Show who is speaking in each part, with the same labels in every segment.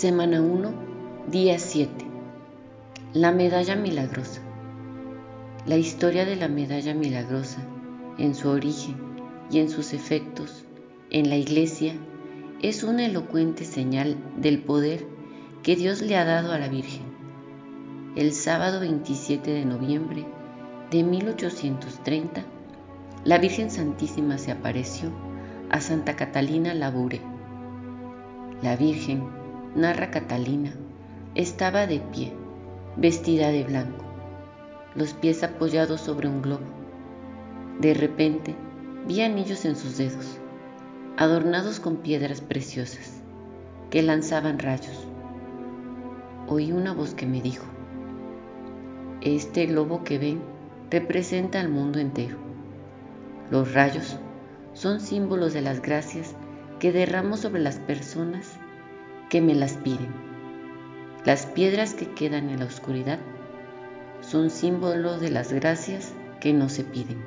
Speaker 1: Semana 1, día 7. La medalla milagrosa. La historia de la medalla milagrosa, en su origen y en sus efectos en la Iglesia, es una elocuente señal del poder que Dios le ha dado a la Virgen. El sábado 27 de noviembre de 1830, la Virgen Santísima se apareció a Santa Catalina Labure. La Virgen narra Catalina, estaba de pie, vestida de blanco, los pies apoyados sobre un globo. De repente vi anillos en sus dedos, adornados con piedras preciosas, que lanzaban rayos. Oí una voz que me dijo, este globo que ven representa al mundo entero. Los rayos son símbolos de las gracias que derramo sobre las personas que me las piden. Las piedras que quedan en la oscuridad son símbolos de las gracias que no se piden.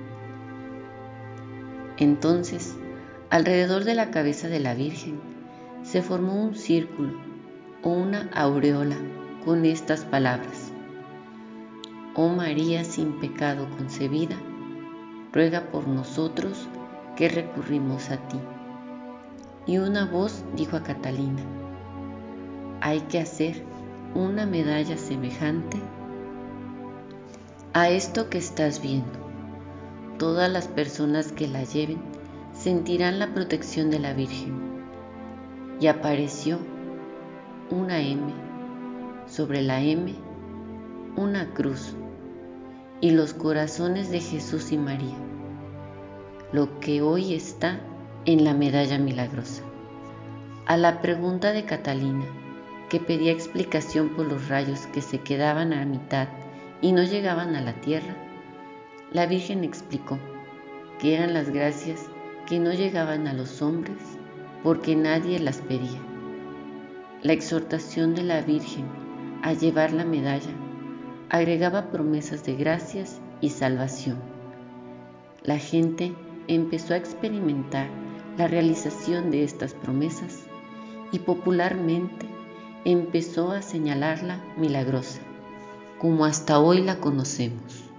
Speaker 1: Entonces, alrededor de la cabeza de la Virgen se formó un círculo o una aureola con estas palabras. Oh María sin pecado concebida, ruega por nosotros que recurrimos a ti. Y una voz dijo a Catalina, hay que hacer una medalla semejante a esto que estás viendo. Todas las personas que la lleven sentirán la protección de la Virgen. Y apareció una M, sobre la M una cruz y los corazones de Jesús y María, lo que hoy está en la medalla milagrosa. A la pregunta de Catalina, que pedía explicación por los rayos que se quedaban a mitad y no llegaban a la tierra, la Virgen explicó que eran las gracias que no llegaban a los hombres porque nadie las pedía. La exhortación de la Virgen a llevar la medalla agregaba promesas de gracias y salvación. La gente empezó a experimentar la realización de estas promesas y popularmente empezó a señalarla milagrosa, como hasta hoy la conocemos.